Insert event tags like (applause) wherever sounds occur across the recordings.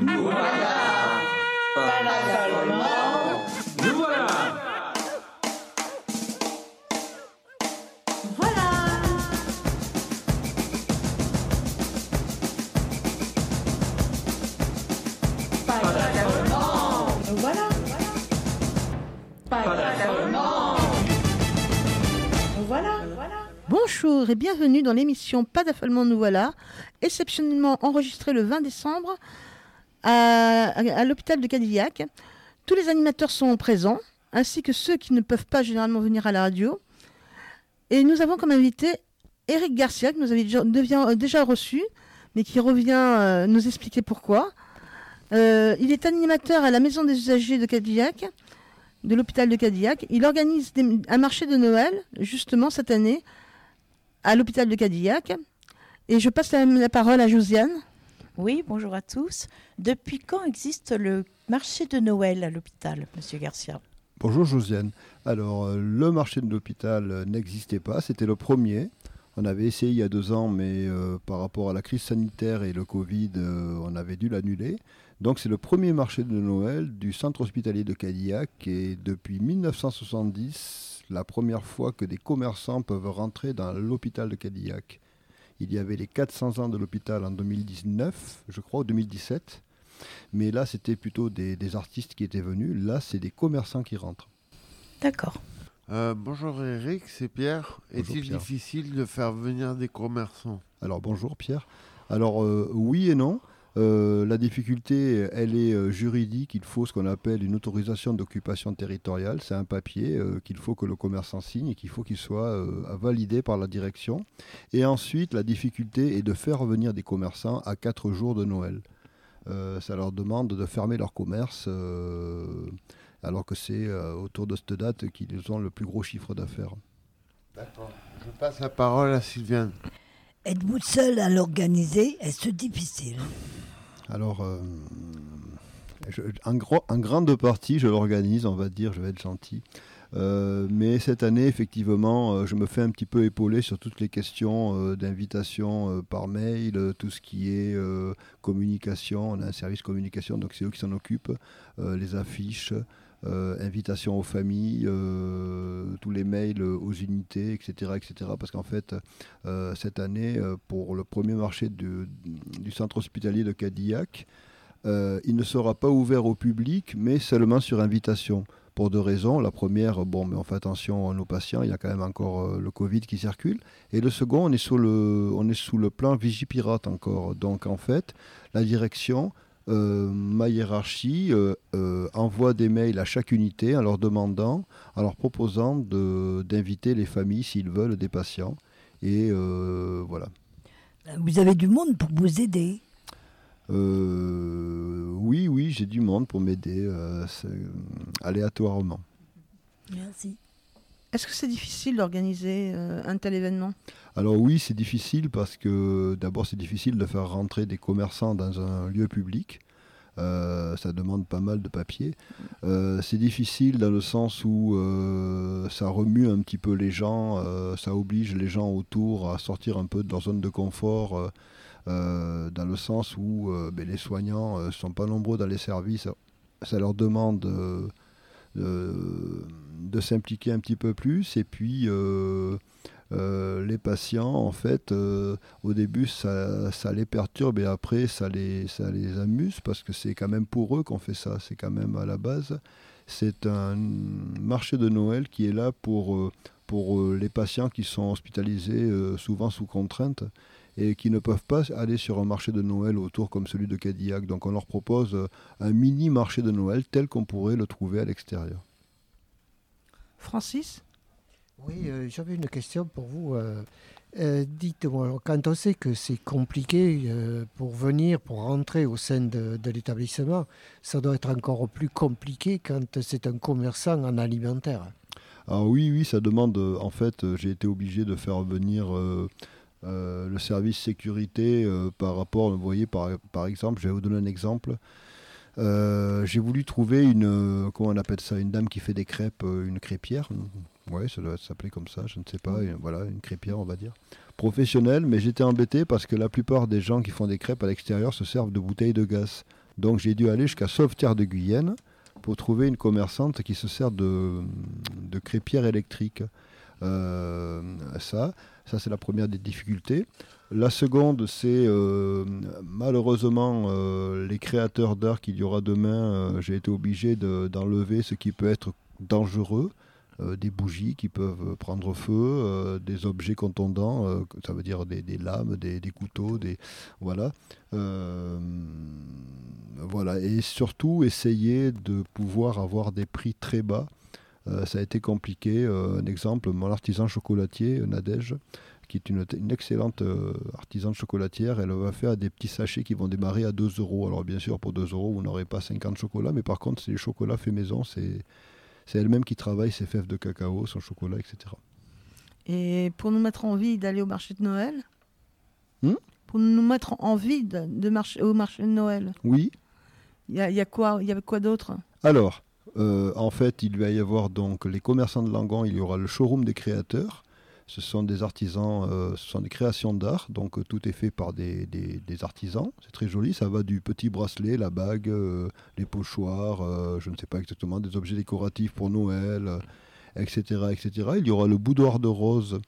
Nous voilà. Paradoxalement, nous voilà. Voilà. Paradoxalement, Voilà. Voilà. Bonjour et bienvenue dans l'émission Pas d'affolement nous voilà, exceptionnellement enregistrée le 20 décembre à, l'hôpital de Cadillac. Tous les animateurs sont présents, ainsi que ceux qui ne peuvent pas généralement venir à la radio. Et nous avons comme invité Eric Garcia, que nous avions déjà, déjà reçu, mais qui revient euh, nous expliquer pourquoi. Euh, il est animateur à la maison des usagers de Cadillac, de l'hôpital de Cadillac. Il organise un marché de Noël, justement cette année, à l'hôpital de Cadillac. Et je passe la parole à Josiane. Oui, bonjour à tous. Depuis quand existe le marché de Noël à l'hôpital, Monsieur Garcia? Bonjour Josiane. Alors, euh, le marché de l'hôpital euh, n'existait pas, c'était le premier. On avait essayé il y a deux ans, mais euh, par rapport à la crise sanitaire et le Covid, on avait dû l'annuler. Donc, c'est le premier marché de Noël du centre hospitalier de Cadillac. Et depuis 1970, la première fois que des commerçants peuvent rentrer dans l'hôpital de Cadillac. Il y avait les 400 ans de l'hôpital en 2019, je crois, ou 2017. Mais là, c'était plutôt des, des artistes qui étaient venus. Là, c'est des commerçants qui rentrent. D'accord. Euh, bonjour Eric, c'est Pierre. Est-il difficile de faire venir des commerçants? Alors bonjour Pierre. Alors euh, oui et non. Euh, la difficulté, elle est euh, juridique. Il faut ce qu'on appelle une autorisation d'occupation territoriale. C'est un papier euh, qu'il faut que le commerçant signe et qu'il faut qu'il soit validé par la direction. Et ensuite, la difficulté est de faire venir des commerçants à 4 jours de Noël. Ça leur demande de fermer leur commerce alors que c'est autour de cette date qu'ils ont le plus gros chiffre d'affaires. D'accord. Je passe la parole à Sylviane. Êtes-vous seul à l'organiser? Est-ce difficile? Alors, euh, en, en grande partie, je l'organise, on va dire, je vais être gentil. Euh, mais cette année, effectivement, euh, je me fais un petit peu épauler sur toutes les questions euh, d'invitation euh, par mail, euh, tout ce qui est euh, communication. On a un service communication, donc c'est eux qui s'en occupent. Euh, les affiches, euh, invitations aux familles, euh, tous les mails aux unités, etc. etc. parce qu'en fait, euh, cette année, euh, pour le premier marché du, centre hospitalier de Cadillac, euh, il ne sera pas ouvert au public, mais seulement sur invitation. Pour deux raisons. La première, bon, mais on fait attention à nos patients, il y a quand même encore euh, le Covid qui circule. Et le second, on est, sous le, on est sous le plan Vigipirate encore. Donc en fait, la direction, euh, ma hiérarchie, euh, euh, envoie des mails à chaque unité en leur demandant, en leur proposant d'inviter les familles s'ils veulent des patients. Et voilà. Vous avez du monde pour vous aider. Oui, oui, j'ai du monde pour m'aider aléatoirement. Merci. Est-ce que c'est difficile d'organiser euh, un tel événement? Alors oui, c'est difficile parce que d'abord c'est difficile de faire rentrer des commerçants dans un lieu public. Euh, ça demande pas mal de papier. Euh, c'est difficile dans le sens où ça remue un petit peu les gens, ça oblige les gens autour à sortir un peu de leur zone de confort, dans le sens où ben, les soignants ne sont pas nombreux dans les services. Ça leur demande de, s'impliquer un petit peu plus et puis euh, euh, les patients, en fait, euh, au début, ça, les perturbe et après, ça les, amuse parce que c'est quand même pour eux qu'on fait ça. C'est quand même à la base. C'est un marché de Noël qui est là pour, les patients qui sont hospitalisés souvent sous contrainte et qui ne peuvent pas aller sur un marché de Noël autour comme celui de Cadillac. Donc on leur propose euh, un mini marché de Noël tel qu'on pourrait le trouver à l'extérieur. Francis? Oui, euh, j'avais une question pour vous. euh, euh, Dites-moi, quand on sait que c'est compliqué euh, pour venir, pour rentrer au sein de, de l'établissement, ça doit être encore plus compliqué quand c'est un commerçant en alimentaire. Alors oui, oui, ça demande, en fait, j'ai été obligé de faire venir euh, le service sécurité euh, par rapport, vous voyez, par, par exemple, je vais vous donner un exemple. Euh, j'ai voulu trouver une, comment on appelle ça, une dame qui fait des crêpes, une crêpière. Ouais, ça doit s'appeler comme ça, je ne sais pas. voilà, une crêpière, on va dire. Professionnelle, mais j'étais embêté parce que la plupart des gens qui font des crêpes à l'extérieur se servent de bouteilles de gaz. Donc j'ai dû aller jusqu'à Sauveterre de Guyenne pour trouver une commerçante qui se sert de, de crêpière électrique. Ça, ça c'est la première des difficultés. La seconde, c'est euh, malheureusement euh, les créateurs d'art qu'il y aura demain. euh, J'ai été obligé de- d'enlever ce qui peut être dangereux. des bougies qui peuvent prendre feu, des objets contondants, ça veut dire des, lames, des, des couteaux, des voilà. Voilà, et surtout essayer de pouvoir avoir des prix très bas. Euh, ça a été compliqué. Euh, un exemple, mon artisan chocolatier, Nadège, qui est une, une excellente euh, artisane chocolatière, elle va faire des petits sachets qui vont démarrer à 2 euros. Alors bien sûr, pour 2 euros, vous n'aurez pas 50 chocolats, mais par contre, c'est les chocolats faits maison, c'est elle-même qui travaille ses fèves de cacao, son chocolat, etc. Et pour nous mettre en envie d'aller au marché de Noël Hmm? Pour nous mettre en envie de, de marcher au marché de Noël, Oui, il y a, il y a quoi, il y a quoi d'autre? Alors, euh, en fait, il va y avoir donc les commerçants de Langon, il y aura le showroom des créateurs. Ce sont des artisans, euh, ce sont des créations d'art, donc euh, tout est fait par des, des- artisans. C'est très joli, ça va du petit bracelet, la bague, les pochoirs, je ne sais pas exactement, des objets décoratifs pour Noël, etc., etc. Il y aura le boudoir de rose.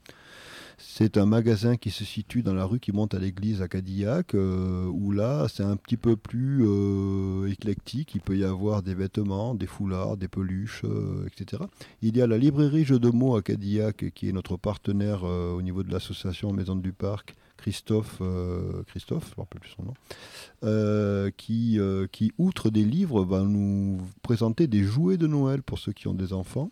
C'est un magasin qui se situe dans la rue qui monte à l'église à Cadillac, euh, où là, c'est un petit peu plus euh, éclectique. Il peut y avoir des vêtements, des foulards, des peluches, euh, etc. Il y a la librairie Jeux de mots à Cadillac, qui est notre partenaire au niveau de l'association Maison du Parc, Christophe, Christophe, je ne me rappelle plus son nom, qui, qui, outre des livres, va nous présenter des jouets de Noël pour ceux qui ont des enfants.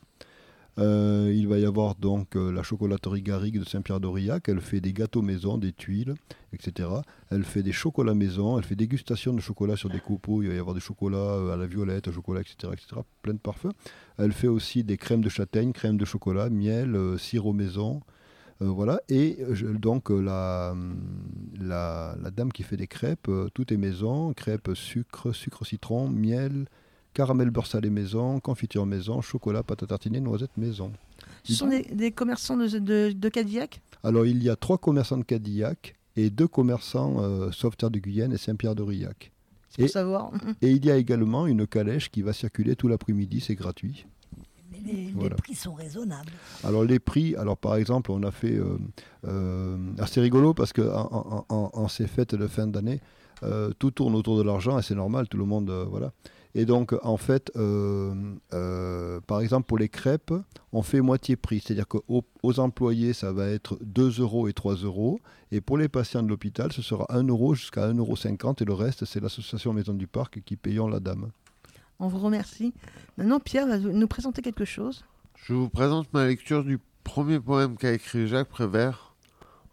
Euh, il va y avoir donc euh, la chocolaterie Garrigue de Saint-Pierre-d'Aurillac. Elle fait des gâteaux maison, des tuiles, etc. Elle fait des chocolats maison. Elle fait dégustation de chocolat sur des copeaux. Il va y avoir des chocolats euh, à la violette, au chocolat, etc., etc. Plein de parfums. Elle fait aussi des crèmes de châtaigne, crème de chocolat, miel, sirop maison. Voilà. Et donc la, la, la dame qui fait des crêpes, tout est maison. Crêpes sucre, sucre citron, miel, caramel beurre salé maison, confiture maison, chocolat, pâte à tartiner, noisettes maison. Ce sont des, des commerçants de, de, de Cadillac? Alors il y a trois commerçants de Cadillac et deux commerçants euh, Sauveterre de Guyenne et Saint-Pierre-de-Rillac. C'est pour Et- savoir. (laughs) Et il y a également une calèche qui va circuler tout l'après-midi, c'est gratuit. Mais les, prix sont raisonnables. Alors les prix, alors par exemple, on a fait euh, euh, assez rigolo parce que en, en- en- en ces fêtes de fin d'année, euh, tout tourne autour de l'argent et c'est normal, tout le monde, euh, voilà. Et donc en fait, euh, euh, par exemple pour les crêpes, on fait moitié prix, c'est-à-dire qu'aux aux employés ça va être 2 euros et 3 euros, et pour les patients de l'hôpital ce sera 1 euro jusqu'à 1,50 euro et le reste c'est l'association Maison du Parc qui payons la dame. On vous remercie. Maintenant, Pierre va nous présenter quelque chose. Je vous présente ma lecture du premier poème qu'a écrit Jacques Prévert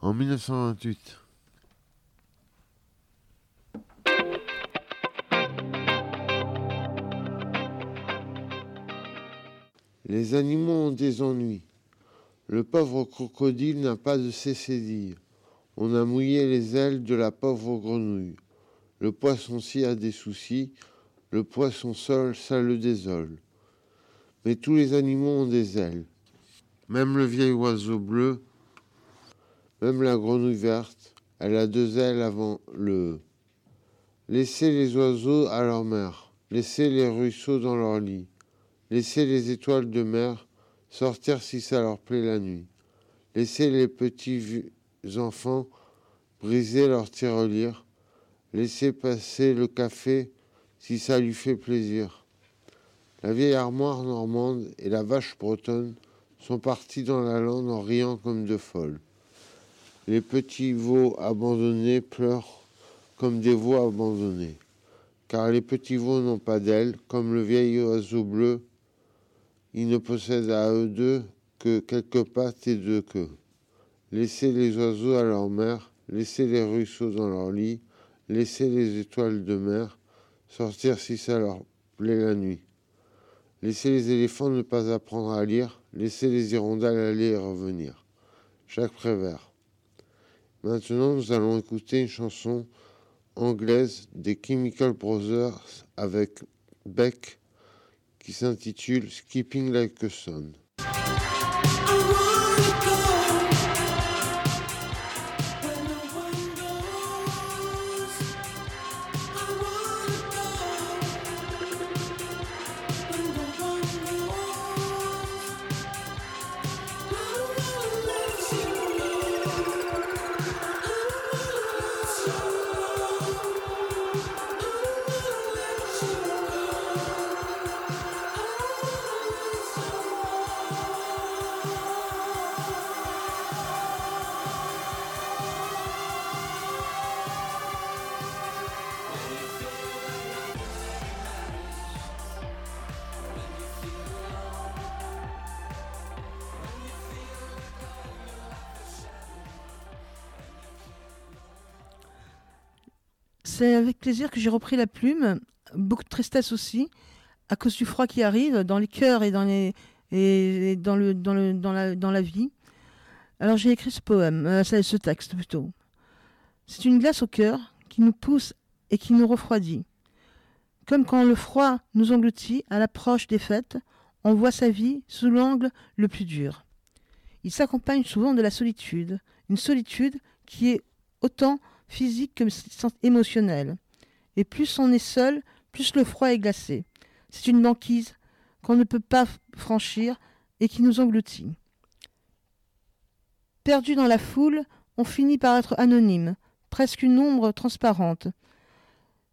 en 1928. Les animaux ont des ennuis. Le pauvre crocodile n'a pas de cécédille. On a mouillé les ailes de la pauvre grenouille. Le poisson-ci a des soucis. Le poisson seul, ça le désole. Mais tous les animaux ont des ailes. Même le vieil oiseau bleu, même la grenouille verte, elle a deux ailes avant le E. Laissez les oiseaux à leur mère, laissez les ruisseaux dans leur lit, laissez les étoiles de mer sortir si ça leur plaît la nuit, laissez les petits enfants briser leur tirelire, laissez passer le café si ça lui fait plaisir. La vieille armoire normande et la vache bretonne sont partis dans la lande en riant comme de folles. Les petits veaux abandonnés pleurent comme des veaux abandonnés, car les petits veaux n'ont pas d'ailes, comme le vieil oiseau bleu. Ils ne possèdent à eux deux que quelques pattes et deux queues. Laissez les oiseaux à leur mère, laissez les ruisseaux dans leur lit, laissez les étoiles de mer sortir si ça leur plaît la nuit. Laissez les éléphants ne pas apprendre à lire, laissez les hirondelles aller et revenir. Jacques Prévert. Maintenant, nous allons écouter une chanson anglaise des Chemical Brothers avec Beck qui s'intitule Skipping Like a Son. Avec plaisir que j'ai repris la plume. Beaucoup de tristesse aussi, à cause du froid qui arrive dans les cœurs et dans, les, et dans, le, dans, le, dans, la, dans la vie. Alors j'ai écrit ce poème, euh, ce texte plutôt. C'est une glace au cœur qui nous pousse et qui nous refroidit. Comme quand le froid nous engloutit à l'approche des fêtes, on voit sa vie sous l'angle le plus dur. Il s'accompagne souvent de la solitude, une solitude qui est autant physique que émotionnelle. Et plus on est seul, plus le froid est glacé. C'est une banquise qu'on ne peut pas franchir et qui nous engloutit. Perdu dans la foule, on finit par être anonyme, presque une ombre transparente.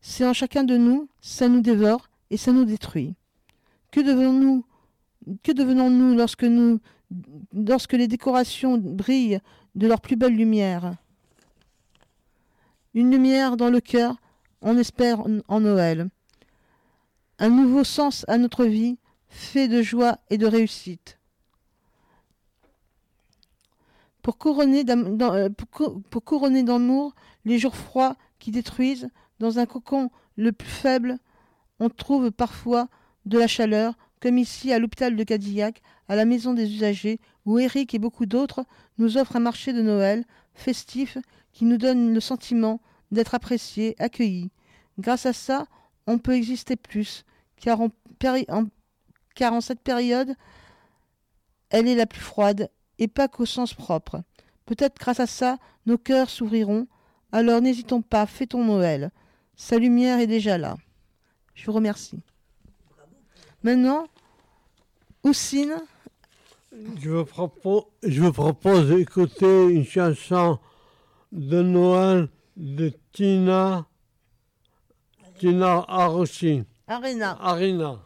C'est en chacun de nous, ça nous dévore et ça nous détruit. Que devenons-nous que devenons-nous lorsque nous lorsque les décorations brillent de leur plus belle lumière? Une lumière dans le cœur, on espère en Noël. Un nouveau sens à notre vie, fait de joie et de réussite. Pour couronner euh, d'amour les jours froids qui détruisent, dans un cocon le plus faible, on trouve parfois de la chaleur, comme ici à l'hôpital de Cadillac, à la maison des usagers, où Eric et beaucoup d'autres nous offrent un marché de Noël festif qui nous donne le sentiment d'être appréciés, accueillis. Grâce à ça, on peut exister plus, car en, car en cette période, elle est la plus froide, et pas qu'au sens propre. Peut-être grâce à ça, nos cœurs s'ouvriront. Alors n'hésitons pas, fêtons Noël. Sa lumière est déjà là. Je vous remercie. Maintenant, Oussine. Je vous propose, je vous propose d'écouter une chanson de Noël de Tina, Tina Arossi. Arena. Arena.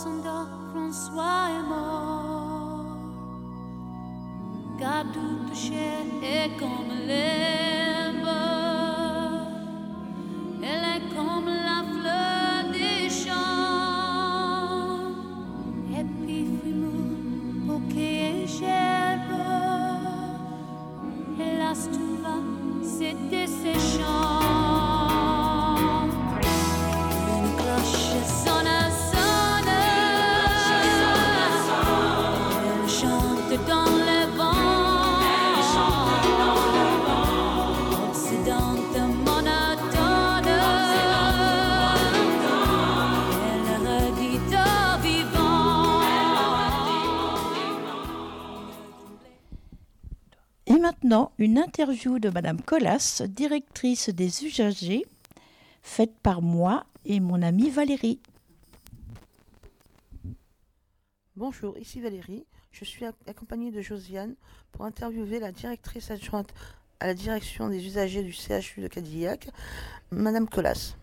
Encore s'endort François est mort. Garde tout touché et comme l'herbe, maintenant, une interview de Madame Collas, directrice des usagers, faite par moi et mon amie Valérie. Bonjour, ici Valérie. Je suis ac- accompagnée de Josiane pour interviewer la directrice adjointe à la direction des usagers du CHU de Cadillac, Madame Colas.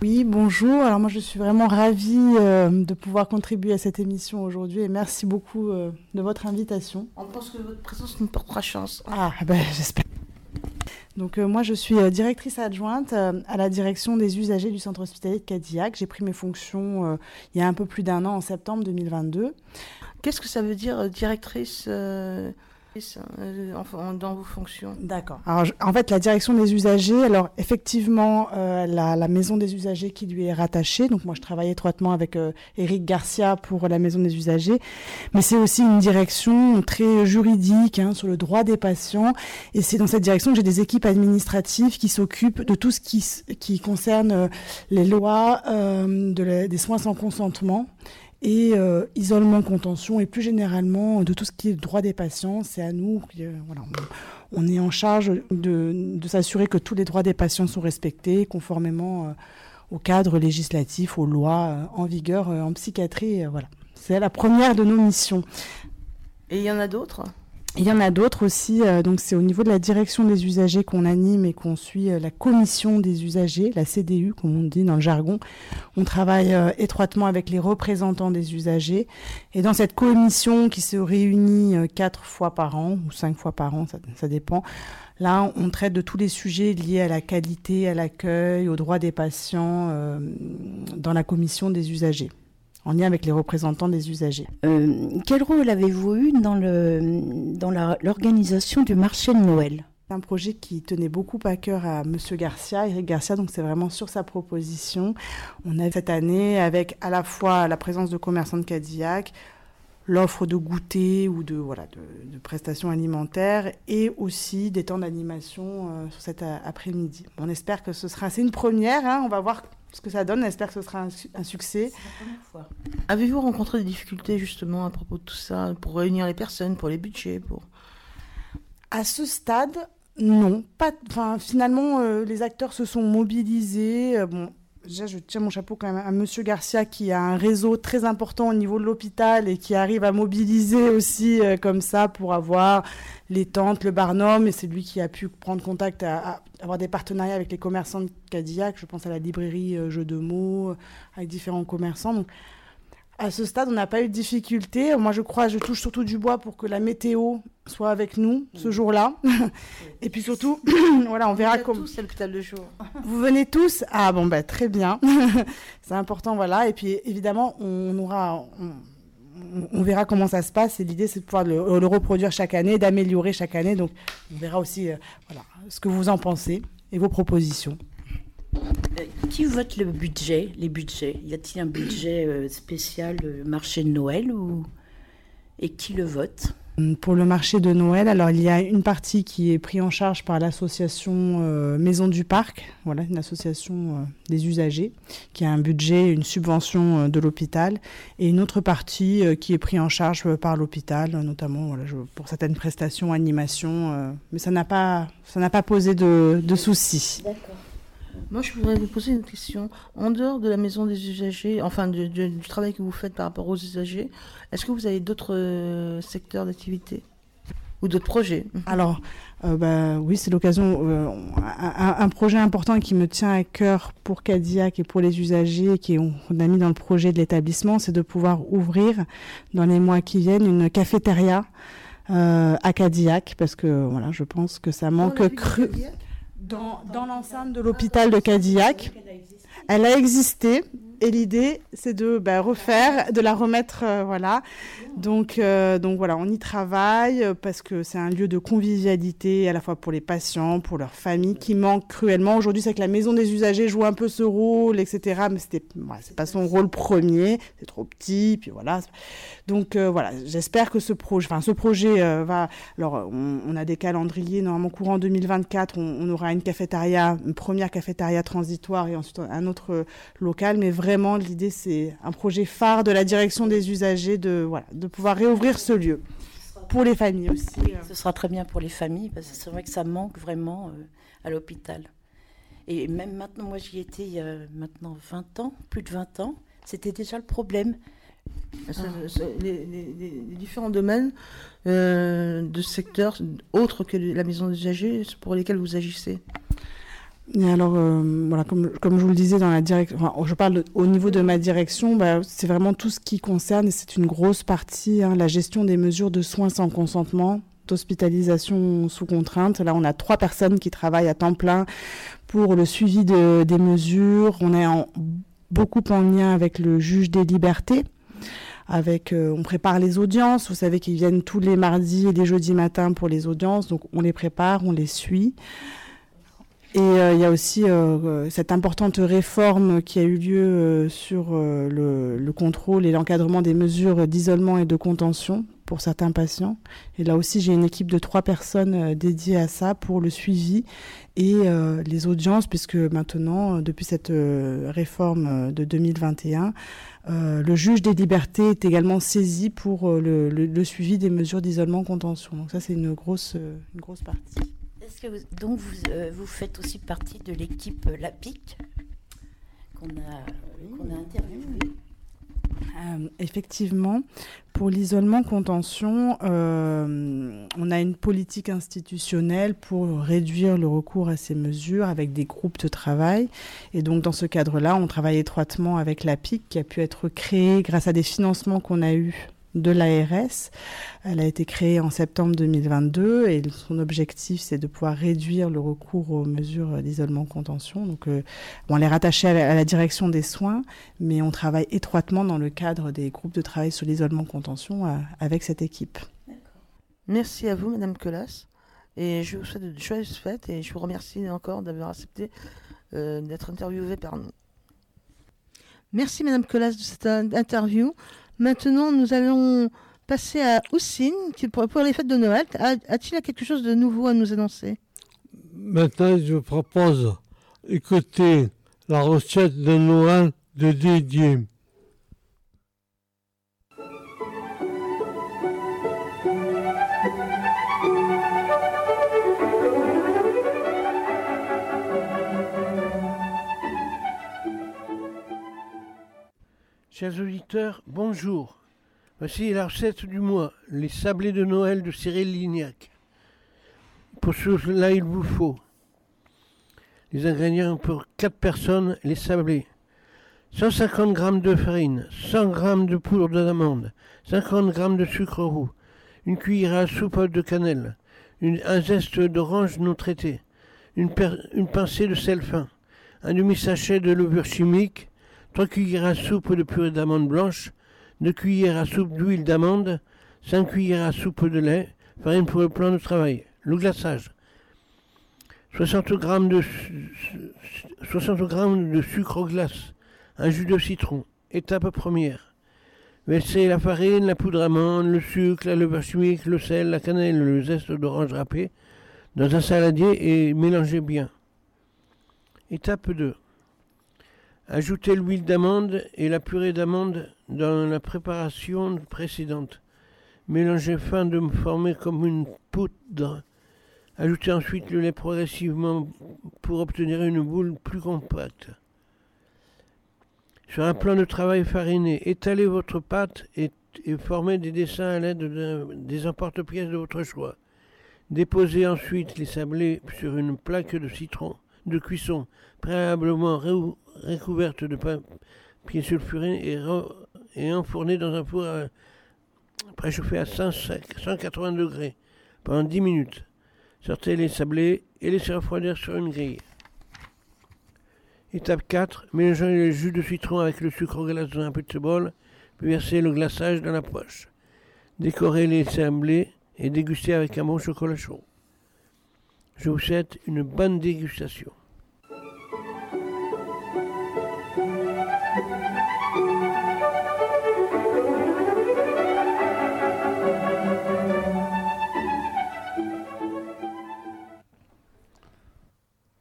Oui, bonjour. Alors moi, je suis vraiment ravie euh, de pouvoir contribuer à cette émission aujourd'hui et merci beaucoup euh, de votre invitation. On pense que votre présence nous portera chance. Ah, ben j'espère. Donc euh, moi, je suis directrice adjointe à la direction des usagers du centre hospitalier de Cadillac. J'ai pris mes fonctions il y a un peu plus d'un an, en septembre 2022. Qu'est-ce que ça veut dire directrice en- dans vos fonctions D'accord. En fait, la direction des usagers, alors effectivement, euh, la, maison des usagers qui lui est rattachée. Donc, moi, je travaille étroitement avec euh, Eric Garcia pour la maison des usagers. Mais c'est aussi une direction très juridique hein, sur le droit des patients. Et c'est dans cette direction que j'ai des équipes administratives qui s'occupent de tout ce qui, concerne euh, les lois euh, des soins sans consentement et euh, isolement contention et plus généralement de tout ce qui est droit des patients. C'est à nous, euh, voilà, on, est en charge de, de s'assurer que tous les droits des patients sont respectés conformément euh, au cadre législatif, aux lois en vigueur en psychiatrie. voilà. C'est la première de nos missions. Et il y en a d'autres? Il y en a d'autres aussi. euh, donc c'est au niveau de la direction des usagers qu'on anime et qu'on suit euh, la commission des usagers, la CDU comme on dit dans le jargon. On travaille euh, étroitement avec les représentants des usagers. Et dans cette commission qui se réunit quatre fois par an ou cinq fois par an, ça, dépend. Là, on traite de tous les sujets liés à la qualité, à l'accueil, aux droits des patients dans la commission des usagers, en lien avec les représentants des usagers. Euh, quel rôle avez-vous eu dans le dans la- l'organisation du marché de Noël? C'est un projet qui tenait beaucoup à cœur à Monsieur Garcia, Eric Garcia, donc c'est vraiment sur sa proposition. On a cette année avec à la fois la présence de commerçants de Cadillac, l'offre de goûter ou de, voilà, de, de prestations alimentaires et aussi des temps d'animation euh, sur cet après-midi. On espère que ce sera, c'est une première, hein, on va voir ce que ça donne, on espère que ce sera un, su- un succès. Avez-vous rencontré des difficultés justement à propos de tout ça, pour réunir les personnes, pour les budgets pour... À ce stade, non. Pas, enfin, finalement, euh, les acteurs se sont mobilisés. Euh, bon, je tiens mon chapeau quand même à Monsieur Garcia qui a un réseau très important au niveau de l'hôpital et qui arrive à mobiliser aussi euh, comme ça pour avoir les tentes, le barnum. Et c'est lui qui a pu prendre contact, avoir des partenariats avec les commerçants de Cadillac. Je pense à la librairie euh, Jeux de mots, euh, avec différents commerçants. À ce stade, on n'a pas eu de difficulté. Moi, je crois, je touche surtout du bois pour que la météo soit avec nous ce jour-là. (laughs) Et puis surtout, (clears throat) voilà, on verra Vous comment. tous à l'hôpital de jour. (laughs) Vous venez tous Ah bon, bah, très bien. (laughs) C'est important, voilà. Et puis évidemment, on aura. on- on- on verra comment ça se passe et l'idée c'est de pouvoir le, le reproduire chaque année, d'améliorer chaque année. Donc on verra aussi euh, voilà, ce que vous en pensez et vos propositions. Qui vote le budget, les budgets? Y a-t-il un budget euh, spécial euh, marché de Noël ou et qui le vote? Pour le marché de Noël, alors il y a une partie qui est prise en charge par l'association euh, Maison du Parc, voilà, une association euh, des usagers, qui a un budget, une subvention euh, de l'hôpital, et une autre partie euh, qui est prise en charge euh, par l'hôpital, notamment voilà, je- pour certaines prestations, animations, euh, mais ça n'a pas, ça n'a pas posé de, de soucis. Moi, je voudrais vous poser une question. En dehors de la maison des usagers, enfin du travail que vous faites par rapport aux usagers, est-ce que vous avez d'autres euh, secteurs d'activité? Ou d'autres projets? (laughs) Alors, euh, bah, oui, c'est l'occasion. euh, un, un projet important qui me tient à cœur pour Cadillac et pour les usagers, qui on, on a mis dans le projet de l'établissement, c'est de pouvoir ouvrir dans les mois qui viennent une cafétéria euh, à Cadillac, parce que voilà, je pense que ça manque cru dans, l'enceinte de l'hôpital de Cadillac. Elle a existé. Et l'idée, c'est de bah, refaire, de la remettre, euh, voilà. Donc, euh, donc voilà, on y travaille euh, parce que c'est un lieu de convivialité à la fois pour les patients, pour leurs familles, qui manque cruellement. Aujourd'hui, c'est que la maison des usagers joue un peu ce rôle, etc. Mais c'était, voilà, pas son rôle premier. C'est trop petit, puis voilà. Donc voilà, j'espère que ce projet, enfin ce projet va. Alors, on, a des calendriers normalement courant 2024. On, on aura une cafétéria, une première cafétéria transitoire et ensuite un autre local. Mais vraiment, l'idée c'est un projet phare de la direction des usagers de voilà de pouvoir réouvrir ce lieu pour les familles aussi. euh. Ce sera très bien pour les familles, parce que c'est vrai que ça manque vraiment euh, à l'hôpital. Et même maintenant, moi j'y étais il y a maintenant 20 ans, plus de 20 ans, c'était déjà le problème. Les- les- les différents domaines euh, de secteurs autres que la maison des usagers pour lesquels vous agissez. Alors, euh, voilà, comme, je vous le disais dans la direction, je parle au niveau de ma direction, bah, c'est vraiment tout ce qui concerne, c'est une grosse partie, hein, la gestion des mesures de soins sans consentement, d'hospitalisation sous contrainte. Là, on a trois personnes qui travaillent à temps plein pour le suivi de, des mesures. On est beaucoup en lien avec le juge des libertés. Avec, euh, on prépare les audiences. Vous savez qu'ils viennent tous les mardis et les jeudis matins pour les audiences. Donc, on les prépare, on les suit. Et euh, il y a aussi euh, euh, cette importante réforme qui a eu lieu sur le, le contrôle et l'encadrement des mesures d'isolement et de contention pour certains patients. Et là aussi, j'ai une équipe de trois personnes dédiées à ça pour le suivi et les audiences, puisque maintenant, depuis cette réforme de 2021, euh, le juge des libertés est également saisi pour le, le- suivi des mesures d'isolement-contention. Donc ça, c'est une grosse, une grosse partie. Est-ce que vous, donc vous, euh, vous faites aussi partie de l'équipe LAPIC qu'on a, a interviewée Euh, effectivement, pour l'isolement-contention, euh, on a une politique institutionnelle pour réduire le recours à ces mesures avec des groupes de travail. Et donc, dans ce cadre-là, on travaille étroitement avec l'APIC qui a pu être créée grâce à des financements qu'on a eus de l'ARS. Elle a été créée en septembre 2022 et son objectif, c'est de pouvoir réduire le recours aux mesures d'isolement-contention. Donc, euh, bon, elle est rattachée à la, à la direction des soins, mais on travaille étroitement dans le cadre des groupes de travail sur l'isolement-contention euh, avec cette équipe. Merci à vous, Madame Colas. Et je vous souhaite de joyeuses fêtes et je vous remercie encore d'avoir accepté euh, d'être interviewée par nous. Merci, Madame Colas, de cette in- interview. Maintenant, nous allons passer à Houssine qui, pour, pour les fêtes de Noël. A-t-il quelque chose de nouveau à nous annoncer? Maintenant, je vous propose d'écouter la recette de Noël de Didier. Chers auditeurs, bonjour. Voici la recette du mois, les sablés de Noël de Cyril Lignac. Pour cela, il vous faut les ingrédients pour 4 personnes, les sablés. 150 g de farine, 100 g de poudre d'amande, 50 g de sucre roux, une cuillère à soupe de cannelle, un zeste d'orange non traité, une, une pincée de sel fin, un demi-sachet de levure chimique, 3 cuillères à soupe de purée d'amande blanche, 2 cuillères à soupe d'huile d'amande, 5 cuillères à soupe de lait, farine pour le plan de travail, le glaçage. 60 g de, su- su- 60 g de sucre glace, un jus de citron. Étape première. Versez la farine, la poudre d'amande, le sucre, la levure chimique, le sel, la cannelle, le zeste d'orange râpé dans un saladier et mélangez bien. Étape 2. Ajoutez l'huile d'amande et la purée d'amande dans la préparation précédente. Mélangez fin de former comme une poudre. Ajoutez ensuite le lait progressivement pour obtenir une boule plus compacte. Sur un plan de travail fariné, étalez votre pâte et, et formez des dessins à l'aide des emporte-pièces de votre choix. Déposez ensuite les sablés sur une plaque de citron de cuisson préalablement recouverte de papier sulfuré et, et enfournée dans un four à- préchauffé à 100 180 degrés pendant 10 minutes. Sortez les sablés et laissez refroidir sur une grille. Étape 4. Mélangez le jus de citron avec le sucre glace dans un petit bol, puis versez le glaçage dans la poche. Décorez les sablés et dégustez avec un bon chocolat chaud. Je vous souhaite une bonne dégustation.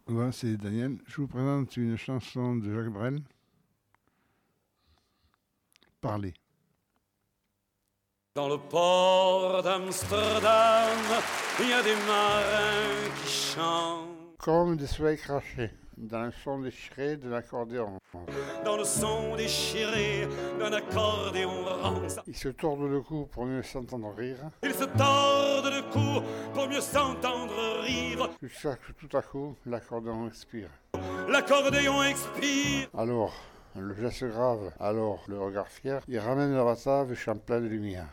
Voilà, c'est Daniel. Je vous présente une chanson de Jacques Brel. Parlez. Dans le port d'Amsterdam, il y a des marins qui chantent. Comme des soleils crachés, dans le son déchiré de l'accordéon. Dans le son déchiré d'un accordéon rance. Ils se tordent le cou pour mieux s'entendre rire, Ils se tordent le cou pour mieux s'entendre rire. jusqu'à que tout à coup, l'accordéon expire. L'accordéon expire. Alors, le geste grave, alors le regard fier, ils ramènent la batave champ plein de lumière.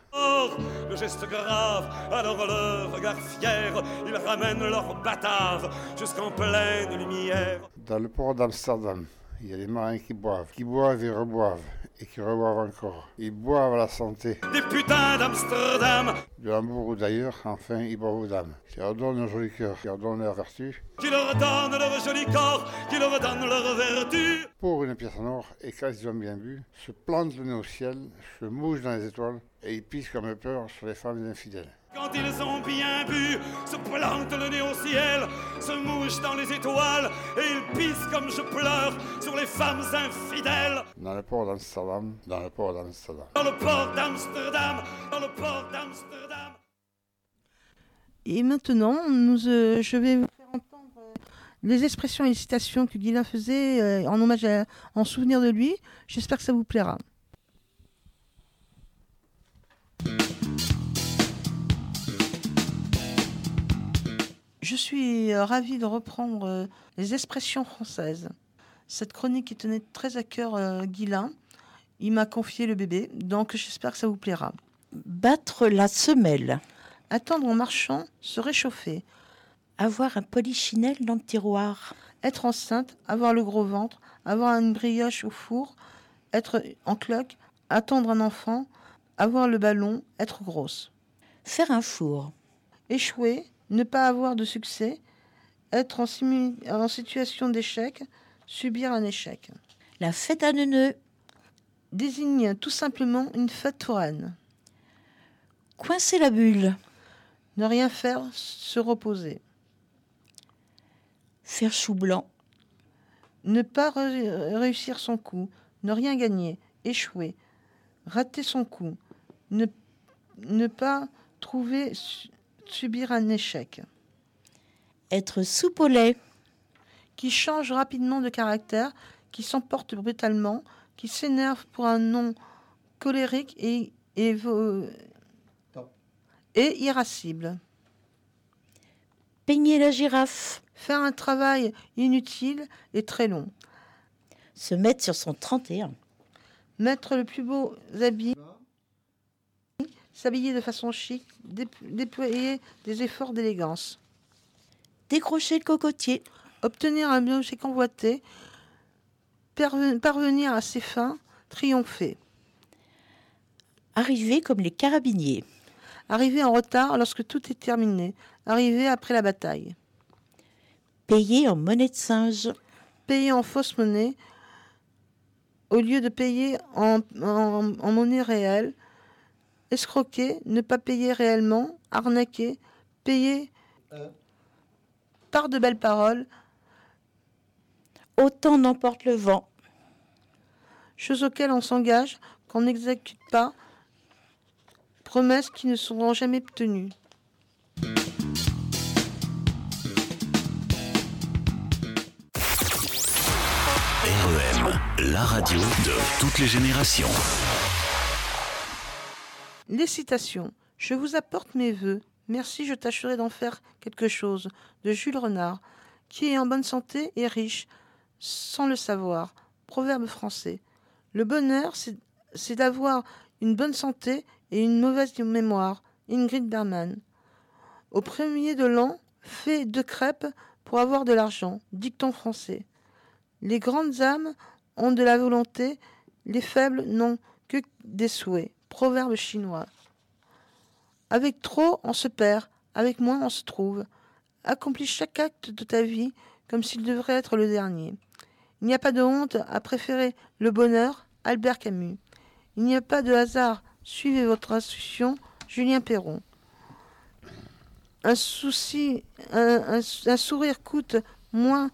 Le geste grave, alors le regard fier, ils ramènent leur batave jusqu'en pleine lumière. Dans le port d'Amsterdam, il y a des marins qui boivent, qui boivent et reboivent, et qui reboivent encore. Ils boivent à la santé. Des putains d'Amsterdam De Hambourg ou d'ailleurs, enfin, ils boivent aux dames. Qui leur donnent un joli cœur, qui leur donnent leur vertu. qui leur donnent leur joli corps, qui leur donnent leur vertu. Pour une pièce en or, et quand ils ont bien bu, se plantent le nez au ciel, se mouchent dans les étoiles, et ils pissent comme peur sur les femmes infidèles. Quand ils ont bien bu, se plantent le nez au ciel, se mouchent dans les étoiles, et ils pissent comme je pleure sur les femmes infidèles. Dans le port d'Amsterdam, dans le port d'Amsterdam. Dans le port d'Amsterdam, dans le port d'Amsterdam. Et maintenant, nous, euh, je vais vous faire entendre euh, les expressions et les citations que Guilain faisait euh, en hommage à- en souvenir de lui. J'espère que ça vous plaira. Je suis euh, ravie de reprendre euh, les expressions françaises. Cette chronique qui tenait très à cœur euh, Guilain. Il m'a confié le bébé, donc j'espère que ça vous plaira. Battre la semelle. Attendre en marchant, se réchauffer. Avoir un polichinelle dans le tiroir. Être enceinte, avoir le gros ventre, avoir une brioche au four, être en cloque, attendre un enfant, avoir le ballon, être grosse. Faire un four. Échouer, ne pas avoir de succès, être en, situation d'échec, subir un échec. La fête à neuneux. Désigne tout simplement une fête foraine. Coincer la bulle. Ne rien faire, se reposer. Faire chou blanc. Ne pas réussir son coup, ne rien gagner, échouer, rater son coup, ne, ne pas trouver, su- subir un échec. Être soupe au lait. Qui change rapidement de caractère, qui s'emporte brutalement, qui s'énerve pour un nom colérique et, et irascible. Peigner la girafe. Faire un travail inutile et très long. Se mettre sur son 31. Mettre le plus beau habit, s'habiller de façon chic, dép- déployer des efforts d'élégance. Décrocher le cocotier. Obtenir un objet convoité, parvenir à ses fins, triompher. Arriver comme les carabiniers. Arriver en retard lorsque tout est terminé. Arriver après la bataille. Payer en monnaie de singe. Payer en fausse monnaie au lieu de payer en, en- en monnaie réelle. Escroquer, ne pas payer réellement. Arnaquer, payer par de belles paroles. Autant n'emporte le vent. Choses auxquelles on s'engage, qu'on n'exécute pas. Promesses qui ne seront jamais tenues. REM, la radio de toutes les générations. Les citations. Je vous apporte mes vœux, Merci, je tâcherai d'en faire quelque chose. De Jules Renard, qui est en bonne santé et riche, sans le savoir. Proverbe français. Le bonheur, c'est d'avoir une bonne santé et une mauvaise mémoire. Ingrid Berman. Au premier de l'an, fais deux crêpes pour avoir de l'argent. Dicton français. Les grandes âmes ont de la volonté, les faibles n'ont que des souhaits. Proverbe chinois. Avec trop, on se perd, avec moins, on se trouve. Accomplis chaque acte de ta vie comme s'il devrait être le dernier. Il n'y a pas de honte à préférer le bonheur, Albert Camus. Il n'y a pas de hasard, suivez votre instruction, Julien Perron. Un souci, un, sourire coûte moins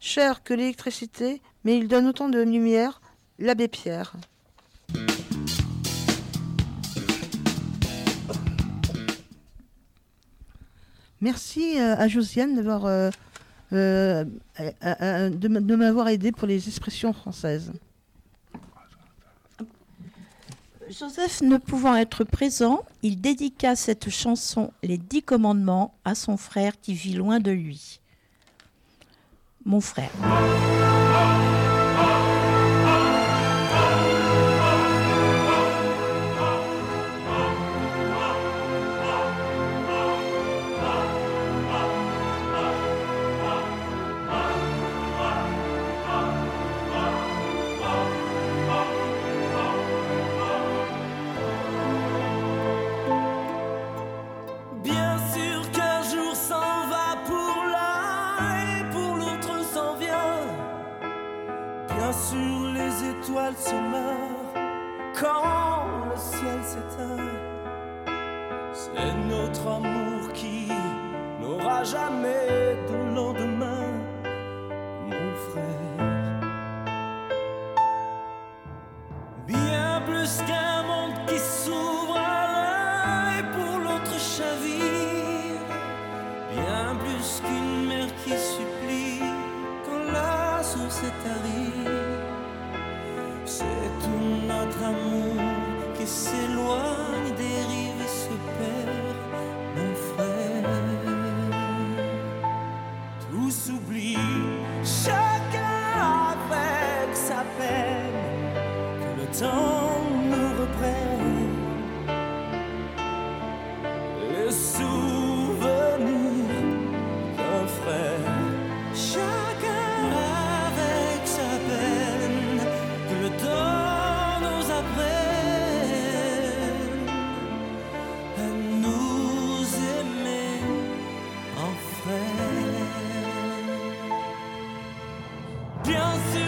cher que l'électricité, mais il donne autant de lumière, l'abbé Pierre. Merci euh, à Josiane euh, euh, de m'avoir aidé pour les expressions françaises. Joseph ne pouvant être présent, il dédica cette chanson Les Dix Commandements à son frère qui vit loin de lui. Mon frère. Bien sûr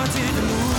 la moitié de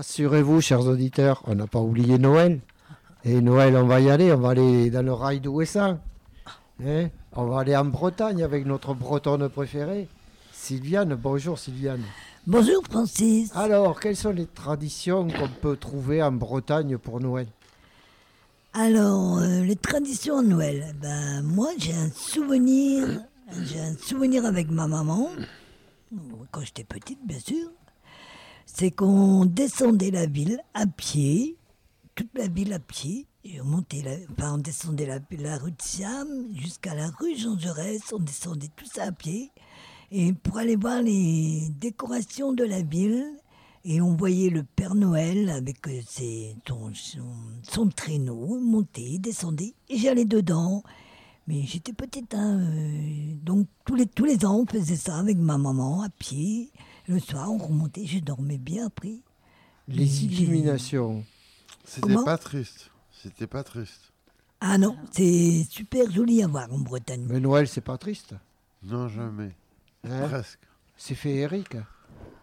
Rassurez-vous, chers auditeurs, on n'a pas oublié Noël. Et Noël, on va y aller, on va aller dans le rail d'Ouessant. Hein on va aller en Bretagne avec notre bretonne préférée, Sylviane. Bonjour Sylviane. Bonjour Francis. Alors, quelles sont les traditions qu'on peut trouver en Bretagne pour Noël? Alors, euh, les traditions à Noël. Ben, moi, j'ai un souvenir. J'ai un souvenir avec ma maman, quand j'étais petite, bien sûr. C'est qu'on descendait la ville à pied, toute la ville à pied. Et on montait, enfin, on descendait la, la rue de Siam jusqu'à la rue Jean Jaurès. On descendait tout ça à pied. Et pour aller voir les décorations de la ville. Et on voyait le Père Noël avec euh, ses, son, traîneau, monter, descendait. Et j'allais dedans. Mais j'étais petite, hein, euh, donc tous les, tous les ans, on faisait ça avec ma maman, à pied. Le soir, on remontait, je dormais bien après. Les illuminations. C'était pas triste. C'était pas triste. Ah non, c'est super joli à voir en Bretagne. Mais Noël, c'est pas triste. Non, jamais. Hein Presque. C'est féerique.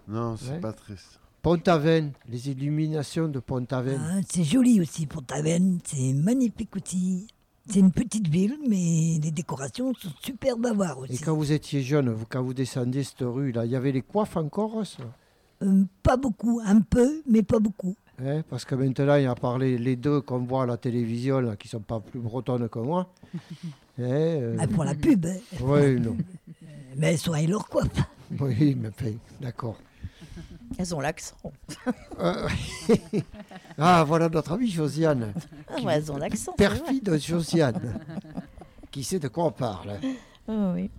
Non, c'est Ouais. pas triste. Pont-Aven, les illuminations de Pont-Aven. Ah, c'est joli aussi pour Taven, c'est magnifique aussi. C'est une petite ville, mais les décorations sont superbes à voir aussi. Et quand vous étiez jeune, vous, quand vous descendiez cette rue, là, il y avait les coiffes encore ça Euh, pas beaucoup, un peu, mais pas beaucoup. Hein, Parce que maintenant, il y a parlé les deux qu'on voit à la télévision, là, qui sont pas plus bretonnes que moi. (laughs) Hein, euh, Ah, pour la pub. hein. Oui, non. (laughs) Mais à leur coiffe. Oui, mais d'accord. Elles ont l'accent. Euh, (laughs) ah, voilà notre amie Josiane. Ah ouais, elles ont l'accent. Perfide Josiane. (laughs) qui sait de quoi on parle. Ah oui.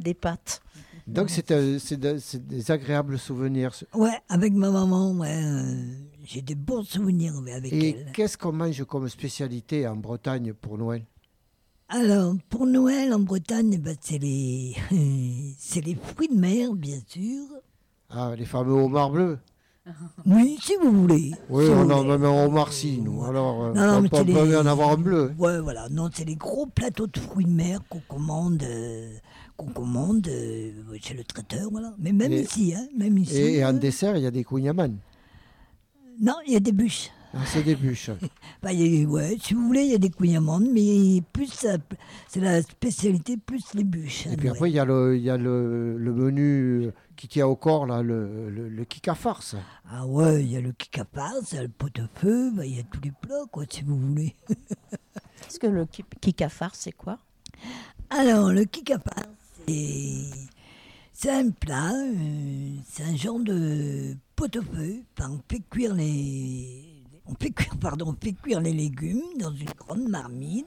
Des pâtes. Donc, c'est euh, c'est de- c'est des agréables souvenirs. Ouais, avec ma maman, ouais, euh, j'ai des bons souvenirs avec Et elle. qu'est-ce qu'on mange comme spécialité en Bretagne pour Noël? Alors, pour Noël en Bretagne, ben, c'est les, (laughs) c'est les fruits de mer, bien sûr. Ah, les fameux homards bleus. (laughs) Oui, si vous voulez. Oui, Si on en met en homard si, nous. Alors, euh, Non, non, on peut les- en avoir un bleu. Ouais, voilà. Non, c'est les gros plateaux de fruits de mer qu'on commande, euh, qu'on commande euh, chez le traiteur, voilà. Mais même Et- ici, hein, même ici. Et, et en dessert, il y a des kouign-amann. Non, il y a des bûches. Ah, c'est des bûches. (laughs) Bah, y a- ouais, si vous voulez, il y a des couilles amandes, mais plus c'est la spécialité, plus les bûches. Et hein, puis ouais. après, il y a le, y a le, le menu qui tient au corps, là, le, le, le kika farce. Ah ouais, il y a le il y a le pot-au-feu, bah, il y a tous les plats, quoi, si vous voulez. (laughs) Est-ce que le ki- kikafar, c'est quoi? Alors, le kikapar, c'est, c'est un plat, euh, c'est un genre de pot-au-feu. Enfin, on fait cuire les... On fait cuire, pardon, on fait cuire les légumes dans une grande marmite.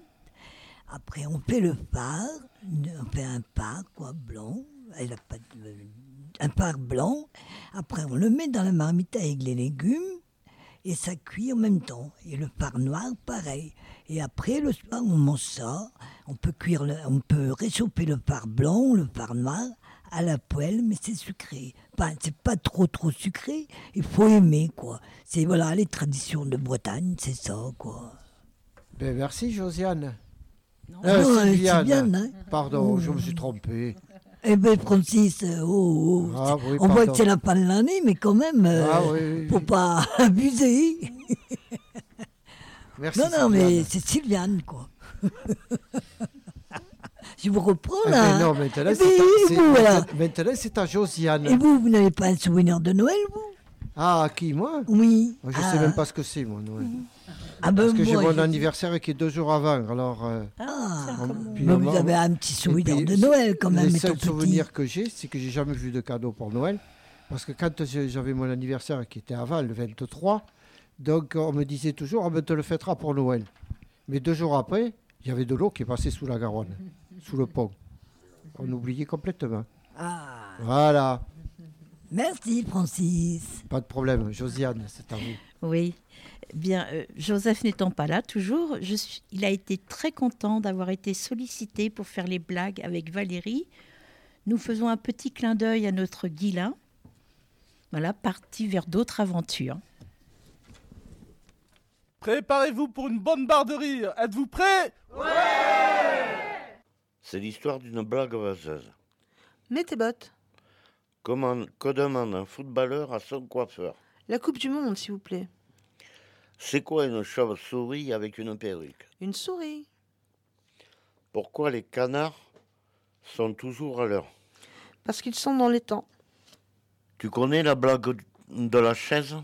Après, on fait le phare, on fait un phare, quoi, blanc, avec la pâte, un phare blanc. Après, on le met dans la marmite avec les légumes et ça cuit en même temps. Et le phare noir, pareil. Et après, le soir, on mange ça. On peut cuire, le- on peut réchauffer le phare blanc, le phare noir à la poêle, mais c'est sucré. Enfin, c'est pas trop trop sucré. Il faut aimer, quoi. C'est voilà les traditions de Bretagne, c'est ça, quoi. Ben, merci, Josiane. Non, Euh, Sylviane. Sylviane, hein. Pardon, je me suis trompé. Eh ben, Francis, euh, oh, oh, Ah oui, on voit que c'est la fin de l'année, mais quand même, euh, Ah oui, faut pas (laughs) abuser. Merci, non, non, mais c'est Sylviane, quoi. (laughs) Je vous reprends Eh là. hein. non, maintenant, Eh c'est à- voilà. Josiane. Et vous, vous n'avez pas un souvenir de Noël, vous? Ah, qui, moi? Oui. Je Ah. sais même pas ce que c'est, moi, Noël. Ah ben, Parce que j'ai mon je- anniversaire qui est deux jours avant, alors... euh, Ah, on- puis vous avez un petit Et souvenir puis, de Noël quand même, Le seul souvenir que j'ai, c'est que j'ai jamais vu de cadeau pour Noël. Parce que quand j'avais mon anniversaire qui était avant, le 23, donc on me disait toujours, on te le fêtera pour Noël. Mais deux jours après, il y avait de l'eau qui passait sous la Garonne, sous le pont. On oubliait complètement. Ah. Voilà, Merci, Francis. pas de problème. Josiane, c'est à vous. Oui. Bien, euh, Joseph n'étant pas là toujours, je suis, il a été très content d'avoir été sollicité pour faire les blagues avec Valérie. Nous faisons un petit clin d'œil à notre Guilin. Voilà, parti vers d'autres aventures. Préparez-vous pour une bonne barre de rire. Êtes-vous prêts? C'est l'histoire d'une blague vaseuse. Mets tes bottes. Comment, que demande un footballeur à son coiffeur? La Coupe du Monde, s'il vous plaît. C'est quoi une chauve-souris avec une perruque? Une souris. Pourquoi les canards sont toujours à l'heure? Parce qu'ils sont dans les temps. Tu connais la blague de la chaise?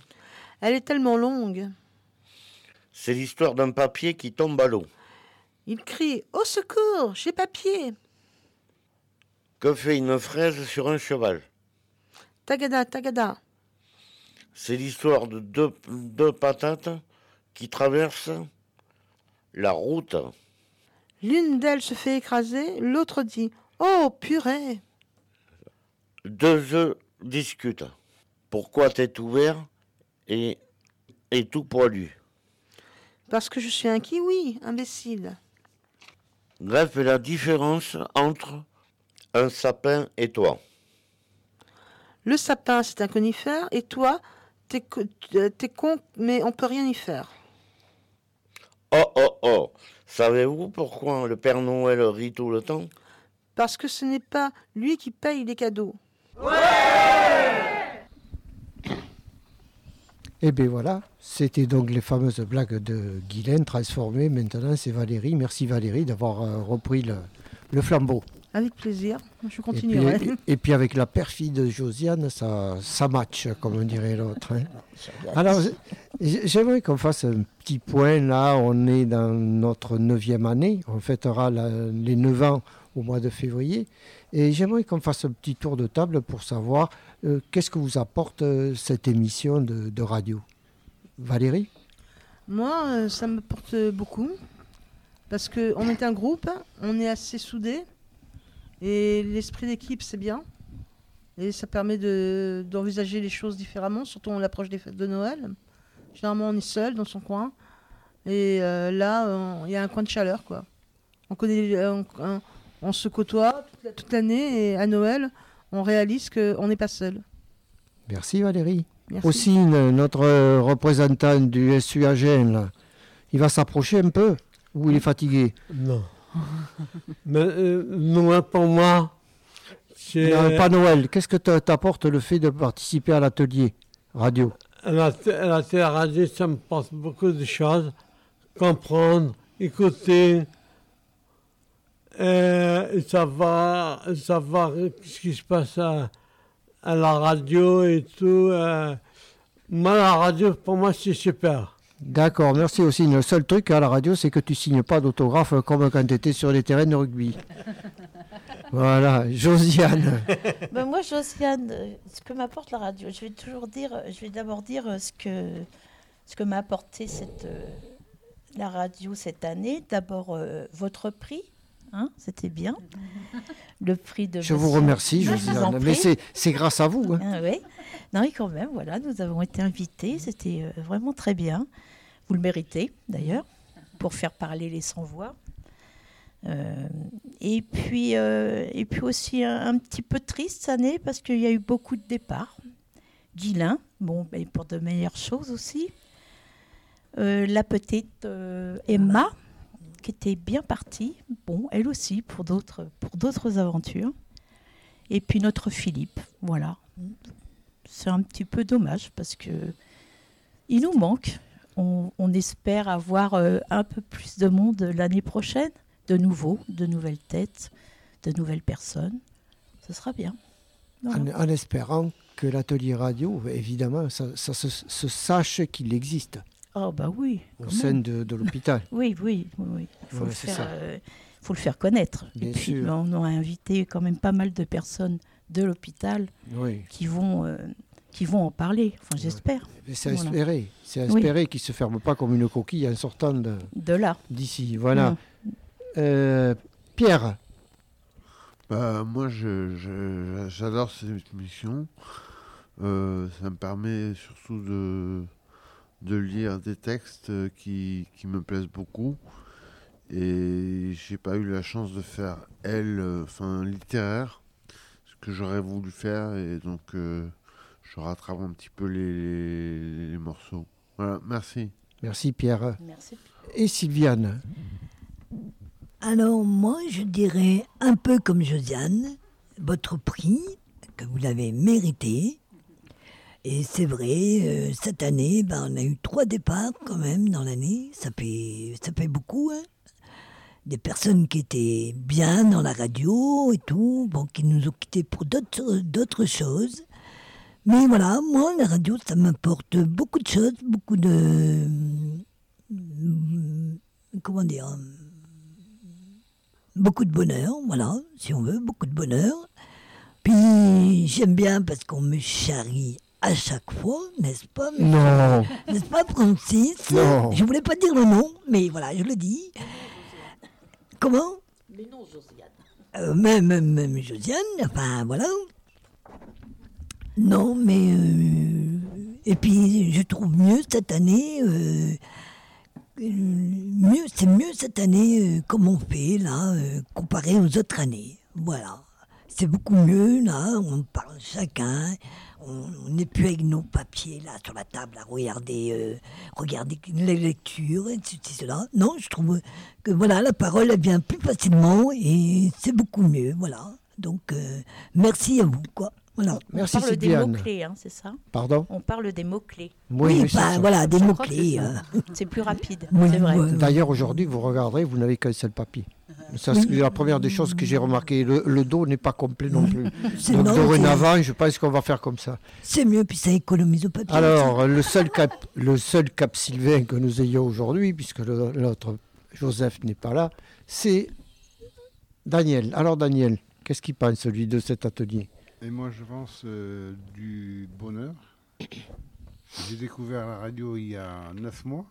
Elle est tellement longue. C'est l'histoire d'un papier qui tombe à l'eau. Il crie Au secours, j'ai papier. Que fait une fraise sur un cheval? Tagada, tagada. C'est l'histoire de deux, deux patates qui traversent la route. L'une d'elles se fait écraser, l'autre dit Oh, purée Deux œufs discutent. Pourquoi tête ouverte et, et tout poilu? Parce que je suis un kiwi, imbécile. Bref, la différence entre un sapin et toi. Le sapin, c'est un conifère, et toi, t'es euh, t'es con, mais on peut rien y faire. Oh oh oh Savez-vous pourquoi le Père Noël rit tout le temps? Parce que ce n'est pas lui qui paye les cadeaux. Et bien voilà, c'était donc les fameuses blagues de Guylaine transformées. Maintenant, c'est Valérie. Merci Valérie d'avoir euh, repris le, le flambeau. Avec plaisir, je Et puis, continuerai. et- et puis avec la perfide de Josiane, ça, ça match, comme on dirait l'autre. hein. Alors, j'aimerais qu'on fasse un petit point. Là, on est dans notre neuvième année. On fêtera la- les 9 ans au mois de février. Et j'aimerais qu'on fasse un petit tour de table pour savoir euh, qu'est-ce que vous apporte euh, cette émission de, de radio? Valérie? Moi, euh, ça me porte beaucoup. Parce qu'on est un groupe, on est assez soudés. Et l'esprit d'équipe, c'est bien. Et ça permet de- d'envisager les choses différemment, surtout on des fêtes de Noël. Généralement, on est seul dans son coin. Et euh, là, on- il y a un coin de chaleur, quoi. On, connaît, on, on- on se côtoie toute la- toute l'année et à Noël, on réalise qu'on n'est pas seul. Merci Valérie. Merci. Aussi, notre représentant du SUAGN, là, il va s'approcher un peu ou il est fatigué? Non. Mais euh, Noël pour moi, c'est. Non, Pas Noël. Qu'est-ce que t'a- t'apporte le fait de participer à l'atelier radio? La, té- la télé-radio, ça me passe beaucoup de choses. Comprendre, écouter, euh, et savoir, savoir ce qui se passe à, à la radio et tout. euh. Moi, la radio, pour moi, c'est super. D'accord, merci aussi. Le seul truc à la radio, c'est que tu signes pas d'autographe comme quand tu étais sur les terrains de rugby. (laughs) voilà, Josiane. (laughs) Ben, moi, Josiane, euh, ce que m'apporte la radio, je vais toujours dire, je vais d'abord dire euh, ce que, ce que m'a apporté cette, euh, la radio cette année. D'abord, euh, votre prix, hein, c'était bien. (laughs) Le prix de. Je vous remercie, Je vous en Josiane. Mais c'est- c'est grâce à vous. hein. Ah oui. Non, et quand même, voilà, nous avons été invités. C'était euh, vraiment très bien. Vous le méritez, d'ailleurs, pour faire parler les sans-voix. Euh, et, puis, euh, et puis aussi un, petit peu triste cette année parce qu'il y a eu beaucoup de départs. Guilain, bon, ben, pour de meilleures choses aussi. Euh, la petite Emma, qui était bien partie, bon, elle aussi, pour d'autres pour d'autres aventures. Et puis notre Philippe, voilà. C'est un petit peu dommage parce que il nous manque. On, on espère avoir euh, un peu plus de monde l'année prochaine, de nouveau, de nouvelles têtes, de nouvelles personnes. Ce sera bien. Voilà. En, en espérant que l'atelier radio, évidemment, ça, ça se, se sache qu'il existe Oh bah oui. au sein de, de l'hôpital. (laughs) Oui, oui, oui. oui. Il faut, Ouais, le c'est faire, ça. euh, faut le faire connaître. Bien Et puis, sûr. on a invité quand même pas mal de personnes de l'hôpital Oui. qui, vont, euh, qui vont en parler. Enfin, j'espère. C'est à Voilà. espérer. C'est à Oui. espérer qu'il ne se ferme pas comme une coquille en sortant de, De là. d'ici. Voilà. Mm. Euh, Pierre, Bah, moi, je- je- j'adore cette émission. Euh, ça me permet surtout de, de lire des textes euh, qui, qui me plaisent beaucoup. Et j'ai pas eu la chance de faire elle, enfin littéraire, ce que j'aurais voulu faire. Et donc, euh, je rattrape un petit peu les, les- les morceaux. Voilà, merci. merci Pierre. Merci. Et Sylviane, Alors moi, je dirais un peu comme Josiane, votre prix, que vous l'avez mérité. Et c'est vrai, euh, cette année, ben, on a eu trois départs quand même dans l'année. Ça fait, ça fait beaucoup. hein. Des personnes qui étaient bien dans la radio et tout, bon, qui nous ont quittés pour d'autres d'autres choses. Mais voilà, moi, la radio, ça m'apporte beaucoup de choses, beaucoup de. Comment dire Beaucoup de bonheur, voilà, si on veut, beaucoup de bonheur. Puis j'aime bien parce qu'on me charrie à chaque fois, n'est-ce pas Non. N'est-ce pas, Francis? Non. Je voulais pas dire le nom, mais voilà, je le dis. Comment? Mais non, Josiane. Euh, même, même, même Josiane, enfin voilà. Non, mais. euh, et puis, je trouve mieux cette année. euh, mieux, c'est mieux cette année, euh, comme on fait, là, euh, comparé aux autres années. Voilà. C'est beaucoup mieux, là, on parle chacun. On n'est plus avec nos papiers, là, sur la table, à regarder, regarder les lectures, et cela. Non, je trouve que, voilà, la parole, vient plus facilement et c'est beaucoup mieux, voilà. Donc, merci à vous, quoi. Voilà. On parle des mots-clés, hein, c'est ça Pardon On parle des mots-clés. Oui, Oui, bah, voilà, des mots-clés, euh. C'est plus rapide, Oui, c'est vrai. oui. D'ailleurs, aujourd'hui, vous regarderez, vous n'avez qu'un seul papier. Ça, c'est la première des choses que j'ai remarqué. Le, le dos n'est pas complet non plus. (laughs) Donc, non, dorénavant, je pense qu'on va faire comme ça. C'est mieux, puis ça économise au papier. Alors, le seul cap, le seul cap sylvain que nous ayons aujourd'hui, puisque l'autre Joseph n'est pas là, c'est Daniel. Alors, Daniel, qu'est-ce qu'il pense, lui, de cet atelier? Et moi, je pense euh, du bonheur. J'ai découvert la radio il y a neuf mois.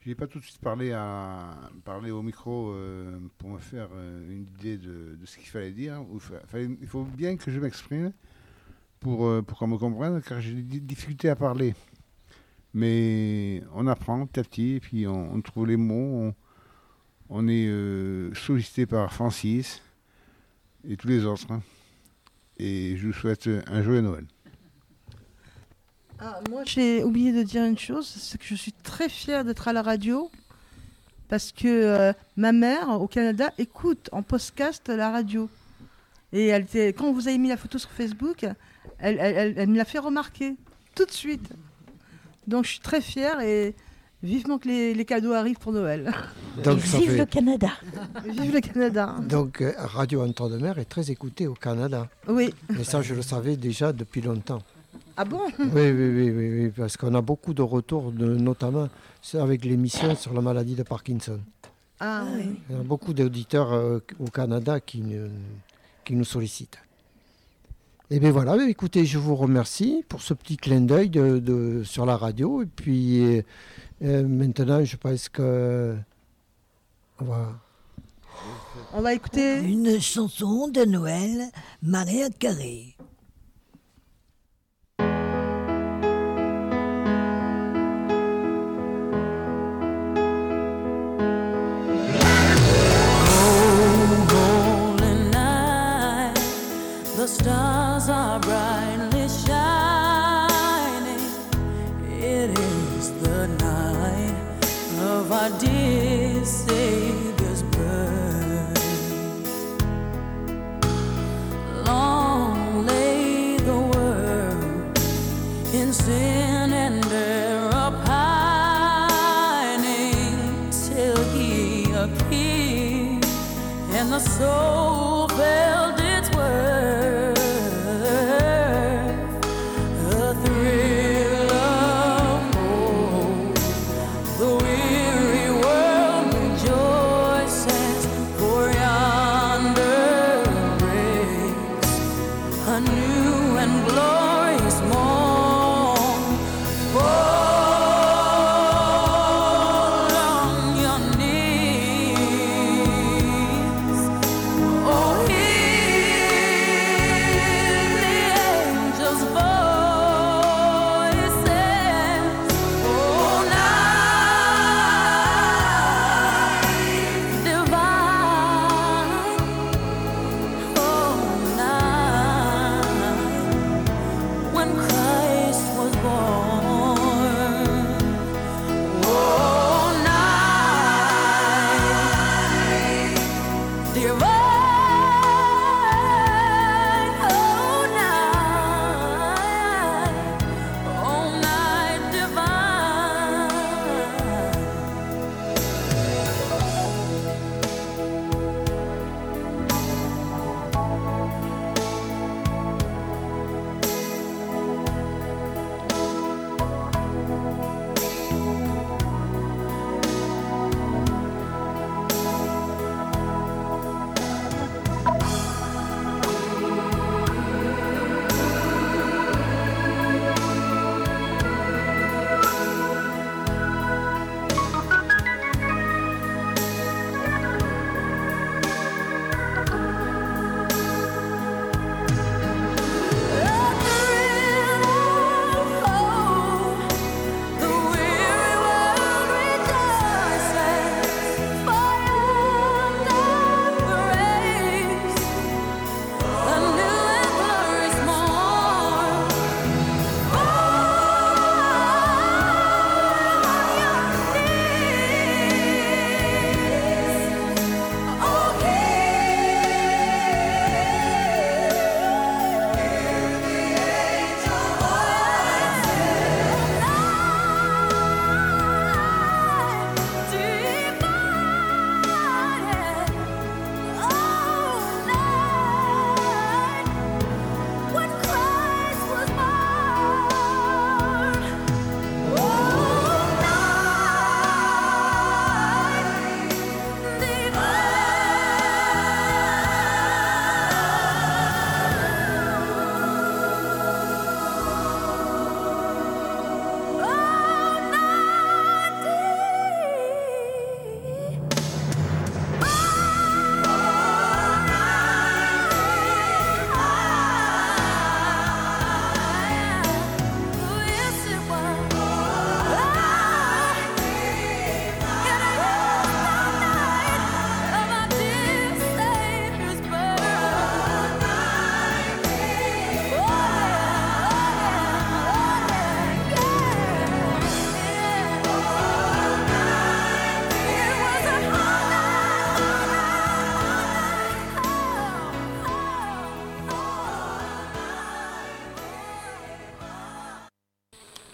Je n'ai pas tout de suite parlé, à, parlé au micro euh, pour me faire euh, une idée de, ce qu'il fallait dire. Il faut bien que je m'exprime pour, pour qu'on me comprenne, car j'ai des difficultés à parler. Mais on apprend petit à petit, et puis on, trouve les mots. On, est sollicité par Francis et tous les autres. hein. Et je vous souhaite un joyeux Noël. Ah, moi, j'ai oublié de dire une chose, c'est que je suis très fière d'être à la radio parce que euh, ma mère au Canada écoute en podcast la radio. Et elle était, quand vous avez mis la photo sur Facebook, elle, elle- elle- elle me l'a fait remarquer tout de suite. Donc je suis très fière et vivement que les, les cadeaux arrivent pour Noël. (laughs) Donc, Vive fait- le Canada Vive le Canada Donc, euh, Radio Anton de Mer est très écoutée au Canada. Oui. Et ça, je le savais déjà depuis longtemps. Ah bon? Oui, oui, oui, oui, oui, parce qu'on a beaucoup de retours, de, notamment avec l'émission sur la maladie de Parkinson. Ah oui. Il y a beaucoup d'auditeurs euh, au Canada qui, ne- qui nous sollicitent. Et bien voilà, ben écoutez, je vous remercie pour ce petit clin d'œil de, de- sur la radio. Et puis euh, euh, maintenant, je pense que. On va. On va écouter une chanson de Noël, Maria Carré. The stars are brightly shining. It is the night of our dear Savior's birth. Long lay the world in sin and error pining till He appeared and the soul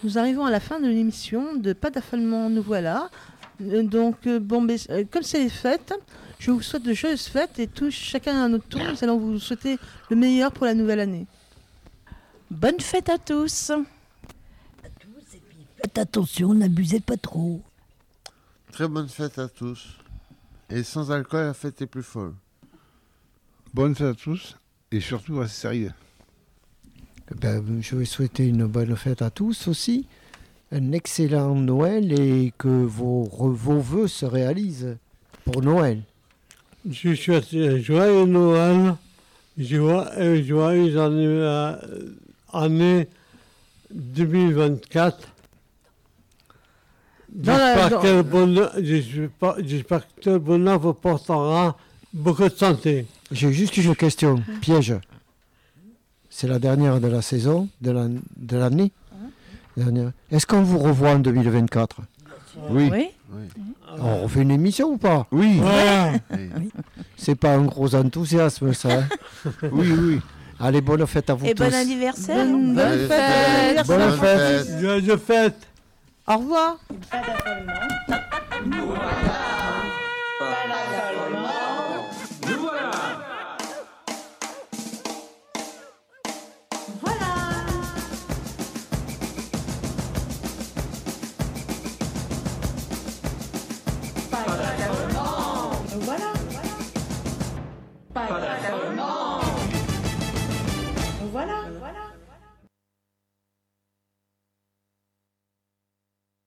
Nous arrivons à la fin de l'émission de Pas d'affalement, nous voilà. Euh, Donc, euh, bon, mais, euh, comme c'est les fêtes, je vous souhaite de joyeuses fêtes et tous, chacun à notre tour, nous allons vous souhaiter le meilleur pour la nouvelle année. Bonne fête à tous. Faites attention, n'abusez pas trop. Très bonne fête à tous. Et sans alcool, la fête est plus folle. Bonne fête à tous et surtout restez sérieux. Ben, je vais souhaiter une bonne fête à tous aussi, un excellent Noël et que vos, vos vœux se réalisent pour Noël. Je souhaite un joyeux Noël, et joyeuse année, euh, année 2024. Dans la- J'espère dans- que le bonheur- j'espère- j'espère que le bonheur vous portera beaucoup de santé. J'ai juste une question, piège. C'est la dernière de la saison, de la- de l'année. Dernière. Est-ce qu'on vous revoit en 2024 Oui. Oui. On refait une émission ou pas? Oui. Oui. C'est pas un gros enthousiasme ça. hein? (laughs) Oui, oui. Allez, bonne fête à vous Et tous. bon anniversaire. Bonne, bonne fête, Bonne fête. Fête. Au revoir.